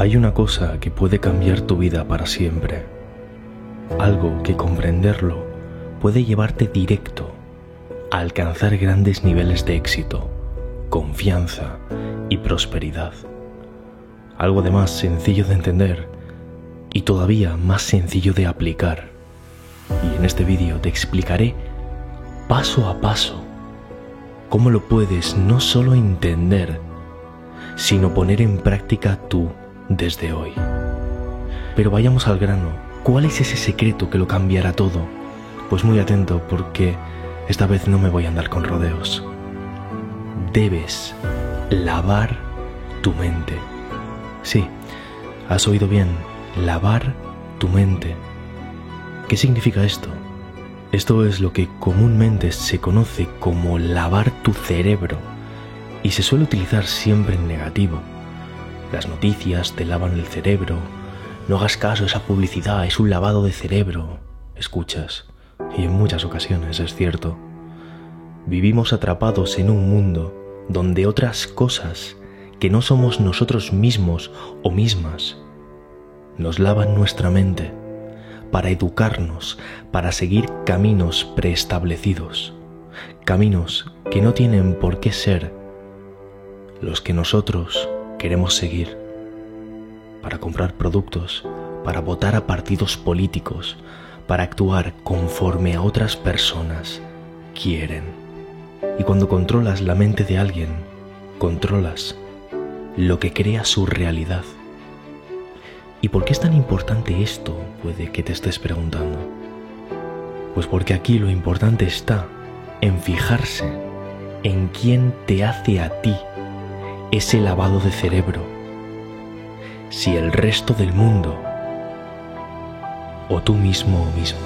Hay una cosa que puede cambiar tu vida para siempre. Algo que comprenderlo puede llevarte directo a alcanzar grandes niveles de éxito, confianza y prosperidad. Algo de más sencillo de entender y todavía más sencillo de aplicar. Y en este vídeo te explicaré paso a paso cómo lo puedes no solo entender, sino poner en práctica tú desde hoy. Pero vayamos al grano. ¿Cuál es ese secreto que lo cambiará todo? Pues muy atento porque esta vez no me voy a andar con rodeos. Debes lavar tu mente. Sí, has oído bien, lavar tu mente. ¿Qué significa esto? Esto es lo que comúnmente se conoce como lavar tu cerebro y se suele utilizar siempre en negativo las noticias te lavan el cerebro. No hagas caso a esa publicidad, es un lavado de cerebro. Escuchas. Y en muchas ocasiones es cierto. Vivimos atrapados en un mundo donde otras cosas que no somos nosotros mismos o mismas nos lavan nuestra mente para educarnos, para seguir caminos preestablecidos, caminos que no tienen por qué ser los que nosotros queremos seguir para comprar productos, para votar a partidos políticos, para actuar conforme a otras personas quieren. Y cuando controlas la mente de alguien, controlas lo que crea su realidad. ¿Y por qué es tan importante esto? Puede que te estés preguntando. Pues porque aquí lo importante está en fijarse en quién te hace a ti ese lavado de cerebro si el resto del mundo o tú mismo o mismo.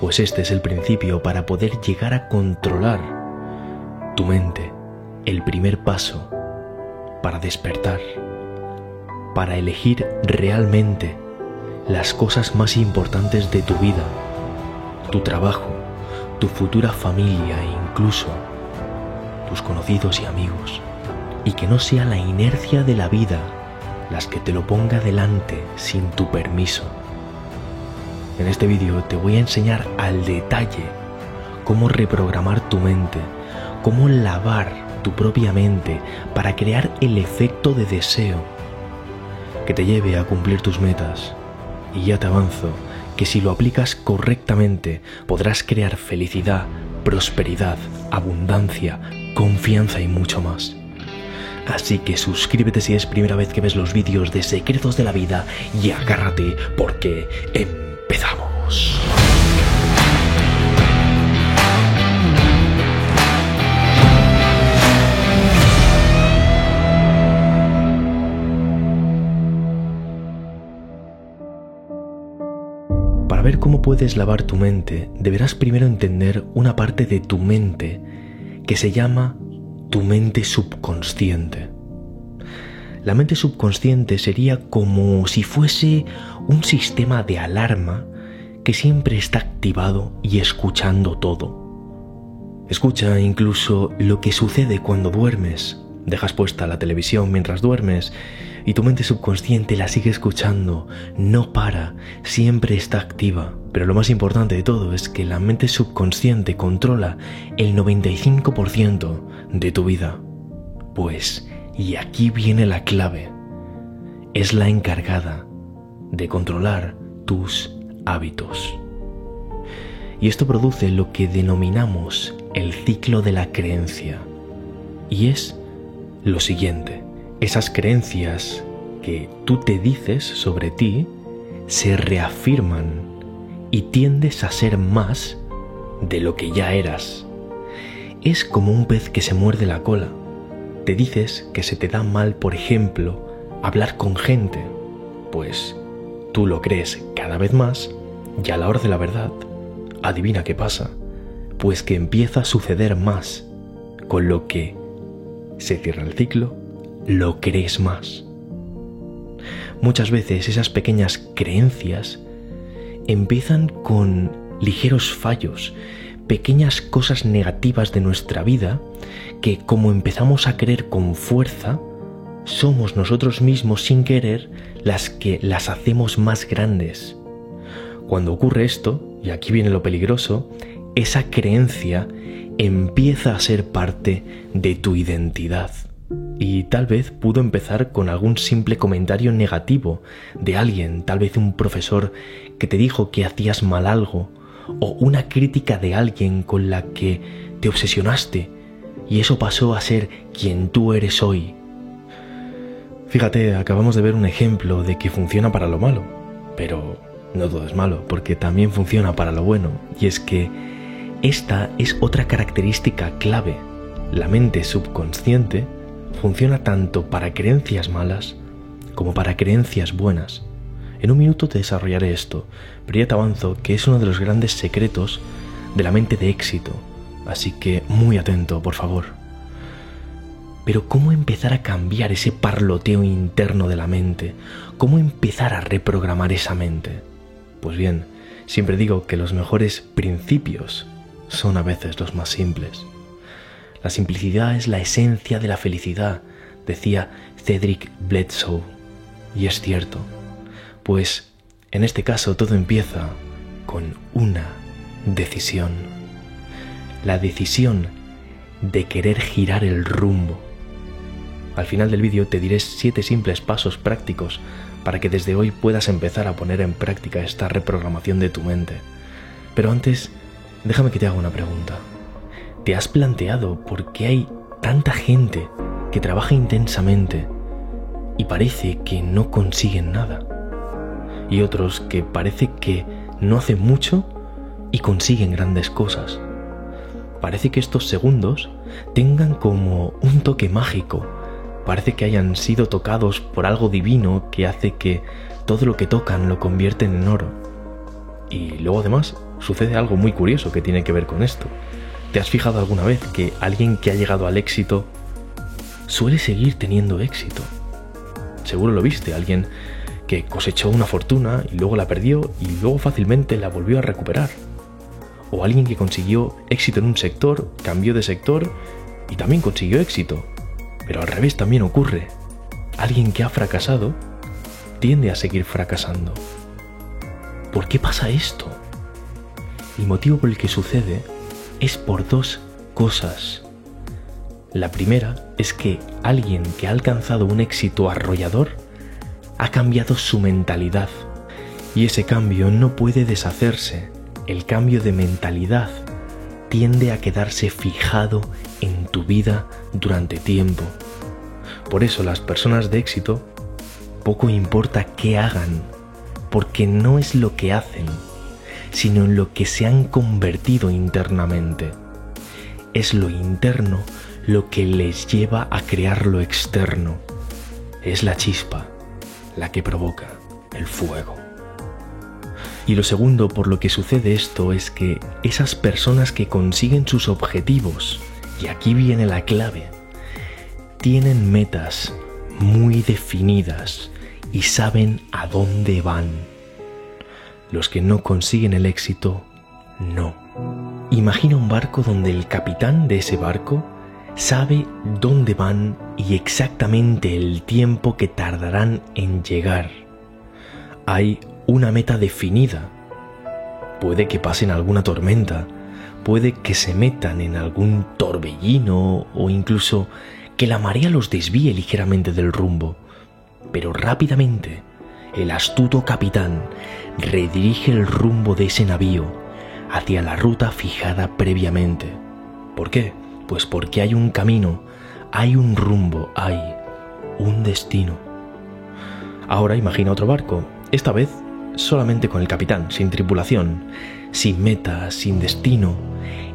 Pues este es el principio para poder llegar a controlar tu mente, el primer paso para despertar, para elegir realmente las cosas más importantes de tu vida, tu trabajo, tu futura familia e incluso tus conocidos y amigos y que no sea la inercia de la vida las que te lo ponga delante sin tu permiso. En este vídeo te voy a enseñar al detalle cómo reprogramar tu mente, cómo lavar tu propia mente para crear el efecto de deseo que te lleve a cumplir tus metas. Y ya te avanzo que si lo aplicas correctamente podrás crear felicidad, prosperidad, abundancia, confianza y mucho más. Así que suscríbete si es primera vez que ves los vídeos de Secretos de la Vida y agárrate porque empezamos. Para ver cómo puedes lavar tu mente, deberás primero entender una parte de tu mente que se llama tu mente subconsciente. La mente subconsciente sería como si fuese un sistema de alarma que siempre está activado y escuchando todo. Escucha incluso lo que sucede cuando duermes. Dejas puesta la televisión mientras duermes y tu mente subconsciente la sigue escuchando, no para, siempre está activa. Pero lo más importante de todo es que la mente subconsciente controla el 95% de tu vida. Pues, y aquí viene la clave, es la encargada de controlar tus hábitos. Y esto produce lo que denominamos el ciclo de la creencia. Y es lo siguiente, esas creencias que tú te dices sobre ti se reafirman y tiendes a ser más de lo que ya eras. Es como un pez que se muerde la cola. Te dices que se te da mal, por ejemplo, hablar con gente. Pues tú lo crees cada vez más y a la hora de la verdad, adivina qué pasa. Pues que empieza a suceder más, con lo que se cierra el ciclo, lo crees más. Muchas veces esas pequeñas creencias empiezan con ligeros fallos, pequeñas cosas negativas de nuestra vida que como empezamos a creer con fuerza, somos nosotros mismos sin querer las que las hacemos más grandes. Cuando ocurre esto, y aquí viene lo peligroso, esa creencia empieza a ser parte de tu identidad. Y tal vez pudo empezar con algún simple comentario negativo de alguien, tal vez un profesor que te dijo que hacías mal algo, o una crítica de alguien con la que te obsesionaste, y eso pasó a ser quien tú eres hoy. Fíjate, acabamos de ver un ejemplo de que funciona para lo malo, pero no todo es malo, porque también funciona para lo bueno, y es que esta es otra característica clave. La mente subconsciente funciona tanto para creencias malas como para creencias buenas. En un minuto te desarrollaré esto, pero ya te avanzo que es uno de los grandes secretos de la mente de éxito, así que muy atento, por favor. Pero ¿cómo empezar a cambiar ese parloteo interno de la mente? ¿Cómo empezar a reprogramar esa mente? Pues bien, siempre digo que los mejores principios son a veces los más simples. La simplicidad es la esencia de la felicidad, decía Cedric Bledsoe. Y es cierto, pues en este caso todo empieza con una decisión. La decisión de querer girar el rumbo. Al final del vídeo te diré siete simples pasos prácticos para que desde hoy puedas empezar a poner en práctica esta reprogramación de tu mente. Pero antes, déjame que te haga una pregunta. ¿Te has planteado por qué hay tanta gente que trabaja intensamente y parece que no consiguen nada? Y otros que parece que no hacen mucho y consiguen grandes cosas. Parece que estos segundos tengan como un toque mágico Parece que hayan sido tocados por algo divino que hace que todo lo que tocan lo convierten en oro. Y luego además sucede algo muy curioso que tiene que ver con esto. ¿Te has fijado alguna vez que alguien que ha llegado al éxito suele seguir teniendo éxito? Seguro lo viste, alguien que cosechó una fortuna y luego la perdió y luego fácilmente la volvió a recuperar. O alguien que consiguió éxito en un sector, cambió de sector y también consiguió éxito. Pero al revés también ocurre. Alguien que ha fracasado tiende a seguir fracasando. ¿Por qué pasa esto? El motivo por el que sucede es por dos cosas. La primera es que alguien que ha alcanzado un éxito arrollador ha cambiado su mentalidad y ese cambio no puede deshacerse. El cambio de mentalidad tiende a quedarse fijado en tu vida durante tiempo. Por eso las personas de éxito poco importa qué hagan, porque no es lo que hacen, sino en lo que se han convertido internamente. Es lo interno lo que les lleva a crear lo externo. Es la chispa la que provoca el fuego. Y lo segundo por lo que sucede esto es que esas personas que consiguen sus objetivos, y aquí viene la clave, tienen metas muy definidas y saben a dónde van. Los que no consiguen el éxito, no. Imagina un barco donde el capitán de ese barco sabe dónde van y exactamente el tiempo que tardarán en llegar. Hay una meta definida. Puede que pasen alguna tormenta, puede que se metan en algún torbellino o incluso que la marea los desvíe ligeramente del rumbo. Pero rápidamente el astuto capitán redirige el rumbo de ese navío hacia la ruta fijada previamente. ¿Por qué? Pues porque hay un camino, hay un rumbo, hay un destino. Ahora imagina otro barco, esta vez solamente con el capitán, sin tripulación, sin meta, sin destino,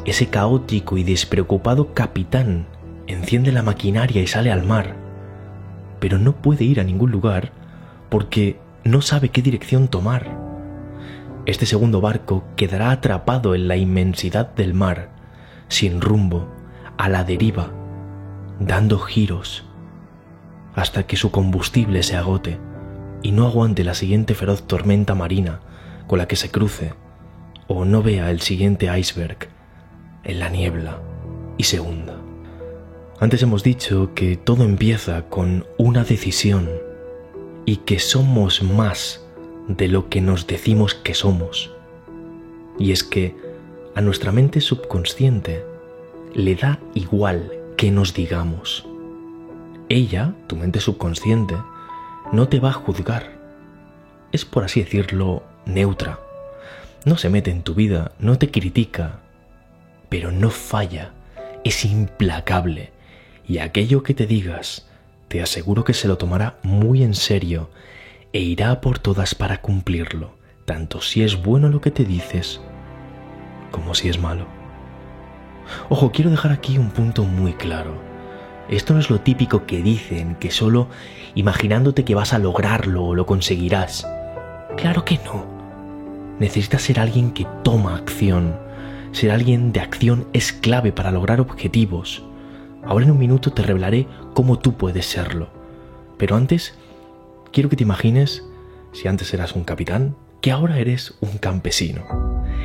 ese caótico y despreocupado capitán enciende la maquinaria y sale al mar, pero no puede ir a ningún lugar porque no sabe qué dirección tomar. Este segundo barco quedará atrapado en la inmensidad del mar, sin rumbo, a la deriva, dando giros, hasta que su combustible se agote y no aguante la siguiente feroz tormenta marina con la que se cruce, o no vea el siguiente iceberg en la niebla y se hunda. Antes hemos dicho que todo empieza con una decisión y que somos más de lo que nos decimos que somos. Y es que a nuestra mente subconsciente le da igual que nos digamos. Ella, tu mente subconsciente, no te va a juzgar. Es por así decirlo neutra. No se mete en tu vida, no te critica, pero no falla, es implacable y aquello que te digas, te aseguro que se lo tomará muy en serio e irá por todas para cumplirlo, tanto si es bueno lo que te dices como si es malo. Ojo, quiero dejar aquí un punto muy claro. Esto no es lo típico que dicen, que solo imaginándote que vas a lograrlo o lo conseguirás. Claro que no. Necesitas ser alguien que toma acción. Ser alguien de acción es clave para lograr objetivos. Ahora en un minuto te revelaré cómo tú puedes serlo. Pero antes, quiero que te imagines, si antes eras un capitán, que ahora eres un campesino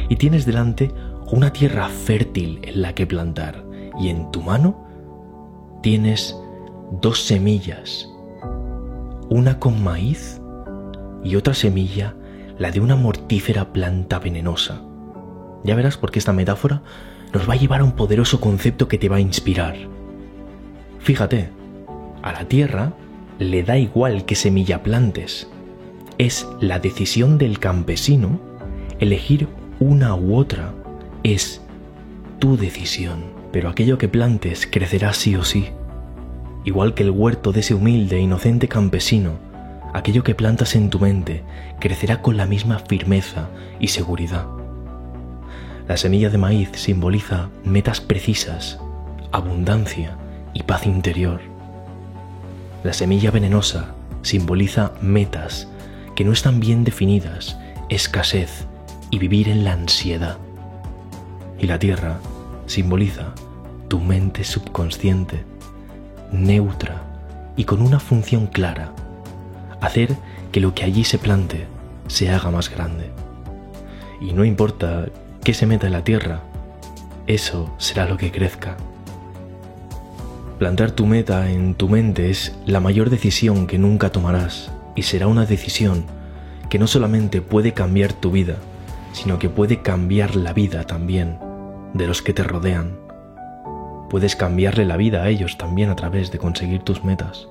y tienes delante una tierra fértil en la que plantar y en tu mano tienes dos semillas, una con maíz y otra semilla, la de una mortífera planta venenosa. Ya verás por qué esta metáfora nos va a llevar a un poderoso concepto que te va a inspirar. Fíjate, a la tierra le da igual qué semilla plantes. Es la decisión del campesino elegir una u otra. Es tu decisión. Pero aquello que plantes crecerá sí o sí. Igual que el huerto de ese humilde e inocente campesino, aquello que plantas en tu mente crecerá con la misma firmeza y seguridad. La semilla de maíz simboliza metas precisas, abundancia, y paz interior. La semilla venenosa simboliza metas que no están bien definidas, escasez y vivir en la ansiedad. Y la tierra simboliza tu mente subconsciente, neutra y con una función clara, hacer que lo que allí se plante se haga más grande. Y no importa qué se meta en la tierra, eso será lo que crezca. Plantar tu meta en tu mente es la mayor decisión que nunca tomarás y será una decisión que no solamente puede cambiar tu vida, sino que puede cambiar la vida también de los que te rodean. Puedes cambiarle la vida a ellos también a través de conseguir tus metas.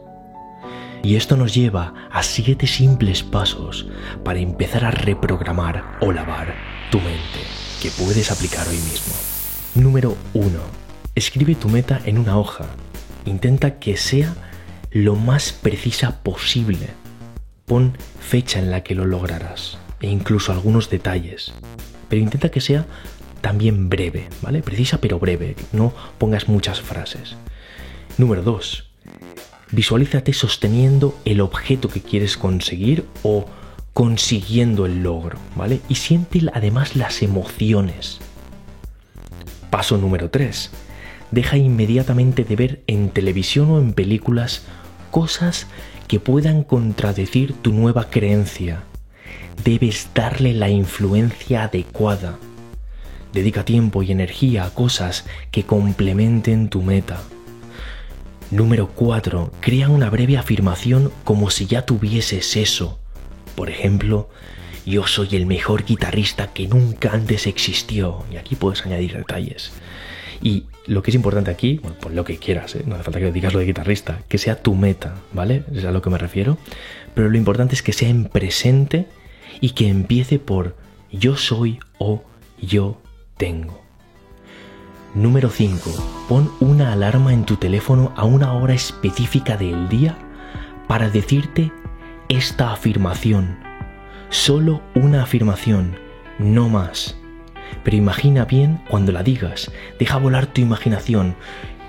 Y esto nos lleva a siete simples pasos para empezar a reprogramar o lavar tu mente que puedes aplicar hoy mismo. Número 1. Escribe tu meta en una hoja Intenta que sea lo más precisa posible. Pon fecha en la que lo lograrás e incluso algunos detalles. Pero intenta que sea también breve, ¿vale? Precisa pero breve. No pongas muchas frases. Número 2. Visualízate sosteniendo el objeto que quieres conseguir o consiguiendo el logro, ¿vale? Y siente además las emociones. Paso número 3 deja inmediatamente de ver en televisión o en películas cosas que puedan contradecir tu nueva creencia. Debes darle la influencia adecuada. Dedica tiempo y energía a cosas que complementen tu meta. Número 4. Crea una breve afirmación como si ya tuvieses eso. Por ejemplo, yo soy el mejor guitarrista que nunca antes existió. Y aquí puedes añadir detalles. Y lo que es importante aquí, bueno, pues lo que quieras, ¿eh? no hace falta que digas lo de guitarrista, que sea tu meta, ¿vale? Es a lo que me refiero. Pero lo importante es que sea en presente y que empiece por yo soy o yo tengo. Número 5. Pon una alarma en tu teléfono a una hora específica del día para decirte esta afirmación. Solo una afirmación, no más. Pero imagina bien cuando la digas, deja volar tu imaginación,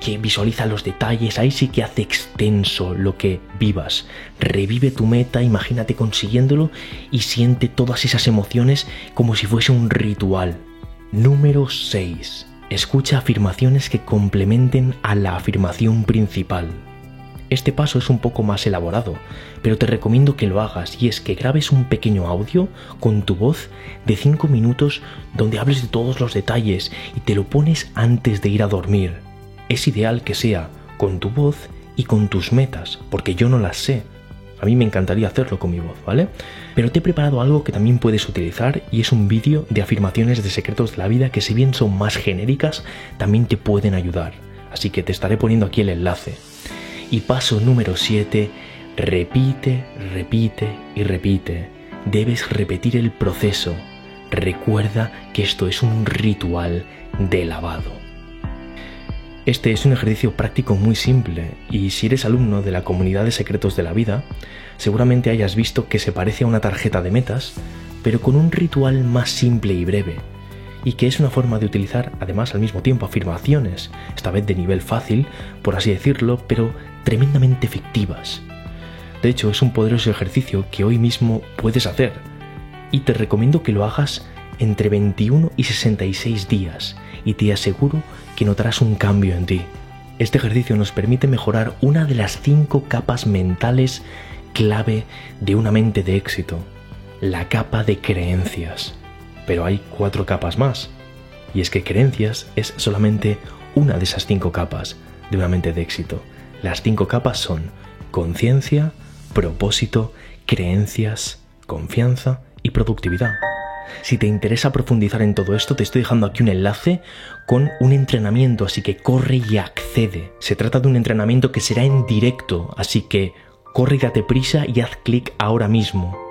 que visualiza los detalles, ahí sí que hace extenso lo que vivas. Revive tu meta, imagínate consiguiéndolo y siente todas esas emociones como si fuese un ritual. Número 6. Escucha afirmaciones que complementen a la afirmación principal. Este paso es un poco más elaborado, pero te recomiendo que lo hagas y es que grabes un pequeño audio con tu voz de 5 minutos donde hables de todos los detalles y te lo pones antes de ir a dormir. Es ideal que sea con tu voz y con tus metas, porque yo no las sé. A mí me encantaría hacerlo con mi voz, ¿vale? Pero te he preparado algo que también puedes utilizar y es un vídeo de afirmaciones de secretos de la vida que si bien son más genéricas, también te pueden ayudar. Así que te estaré poniendo aquí el enlace. Y paso número 7, repite, repite y repite. Debes repetir el proceso. Recuerda que esto es un ritual de lavado. Este es un ejercicio práctico muy simple y si eres alumno de la comunidad de secretos de la vida, seguramente hayas visto que se parece a una tarjeta de metas, pero con un ritual más simple y breve, y que es una forma de utilizar además al mismo tiempo afirmaciones, esta vez de nivel fácil, por así decirlo, pero tremendamente efectivas. De hecho, es un poderoso ejercicio que hoy mismo puedes hacer, y te recomiendo que lo hagas entre 21 y 66 días, y te aseguro que notarás un cambio en ti. Este ejercicio nos permite mejorar una de las cinco capas mentales clave de una mente de éxito, la capa de creencias. Pero hay cuatro capas más, y es que creencias es solamente una de esas cinco capas de una mente de éxito. Las cinco capas son conciencia, propósito, creencias, confianza y productividad. Si te interesa profundizar en todo esto, te estoy dejando aquí un enlace con un entrenamiento, así que corre y accede. Se trata de un entrenamiento que será en directo, así que corre date prisa y haz clic ahora mismo.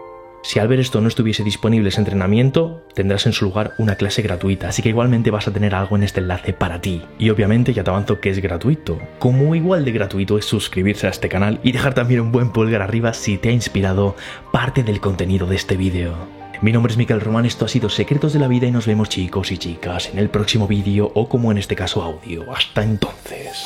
Si al ver esto no estuviese disponible ese entrenamiento, tendrás en su lugar una clase gratuita, así que igualmente vas a tener algo en este enlace para ti. Y obviamente ya te avanzo que es gratuito. Como igual de gratuito es suscribirse a este canal y dejar también un buen pulgar arriba si te ha inspirado parte del contenido de este vídeo. Mi nombre es Miquel Román, esto ha sido Secretos de la Vida y nos vemos chicos y chicas en el próximo vídeo o como en este caso audio. Hasta entonces.